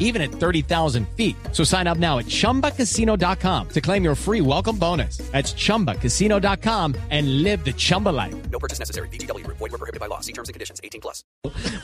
even at 30,000 feet. So sign up now at chumbacasino.com to claim your free welcome bonus. That's chumbacasino.com and live the Chumba life. No purchase necessary. BGW. Void were prohibited by law. See terms and conditions. 18 plus.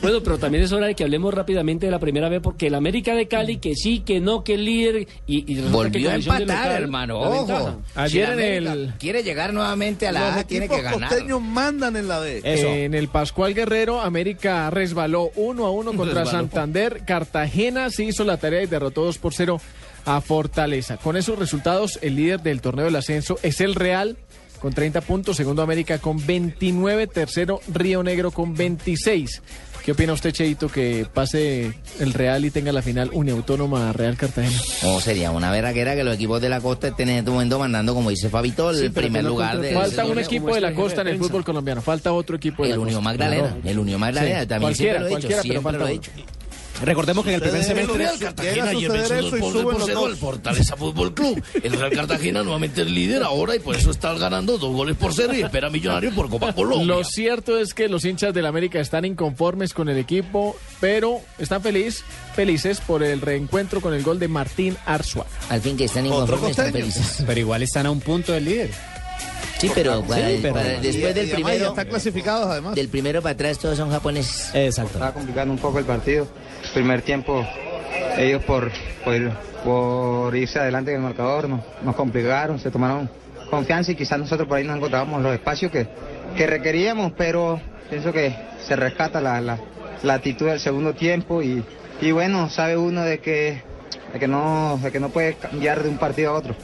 Bueno, pero también es hora de que hablemos rápidamente de la primera vez, porque el América de Cali, que sí, que no, que el líder. Y, y resulta que Volvió a empatar, local, hermano. Ojo. Ayer Si en América el- Quiere llegar nuevamente a la Los A, tiene que ganar. costeños mandan en la D. En el Pascual Guerrero, América resbaló 1 a 1 contra Resbaló. Santander. Cartagena sí hizo la tarea y derrotó 2 por 0 a Fortaleza. Con esos resultados, el líder del torneo del ascenso es el Real con 30 puntos, segundo América con 29, tercero Río Negro con 26. ¿Qué opina usted, Cheito, que pase el Real y tenga la final Uniautónoma Real Cartagena? Oh, sería una verraquera que los equipos de la costa estén en este momento mandando, como dice Fabito, el primer lugar de Falta un equipo de la costa en el fútbol colombiano, falta otro equipo de el la Unión costa. Magdalena. Claro. El Unión Magdalena, Sí, también cualquiera, siempre lo he Siempre lo dicho. Recordemos que en el primer semestre el a Cartagena ayer venció eso dos y por suben por los cero dos. al Fortaleza Fútbol Club. El Real Cartagena nuevamente es líder ahora y por eso está ganando dos goles por cero y espera Millonario por Copa Colombia. Lo cierto es que los hinchas del América están inconformes con el equipo, pero están feliz, felices por el reencuentro con el gol de Martín Arzuaga. Al fin que están inconformes, están felices. Pero igual están a un punto del líder. Sí, pero, para- pero- para- Y- después del ya primero, están clasificados además. del primero para atrás todos son japoneses. Exacto. Estaba complicando un poco el partido. Primer tiempo, ellos por, por, por irse adelante en el marcador nos, nos complicaron, se tomaron confianza y quizás nosotros por ahí no encontrábamos los espacios que, que requeríamos, pero pienso que se rescata la, la, la actitud del segundo tiempo y, y bueno, sabe uno de que, de que, no, de que no puede cambiar de un partido a otro.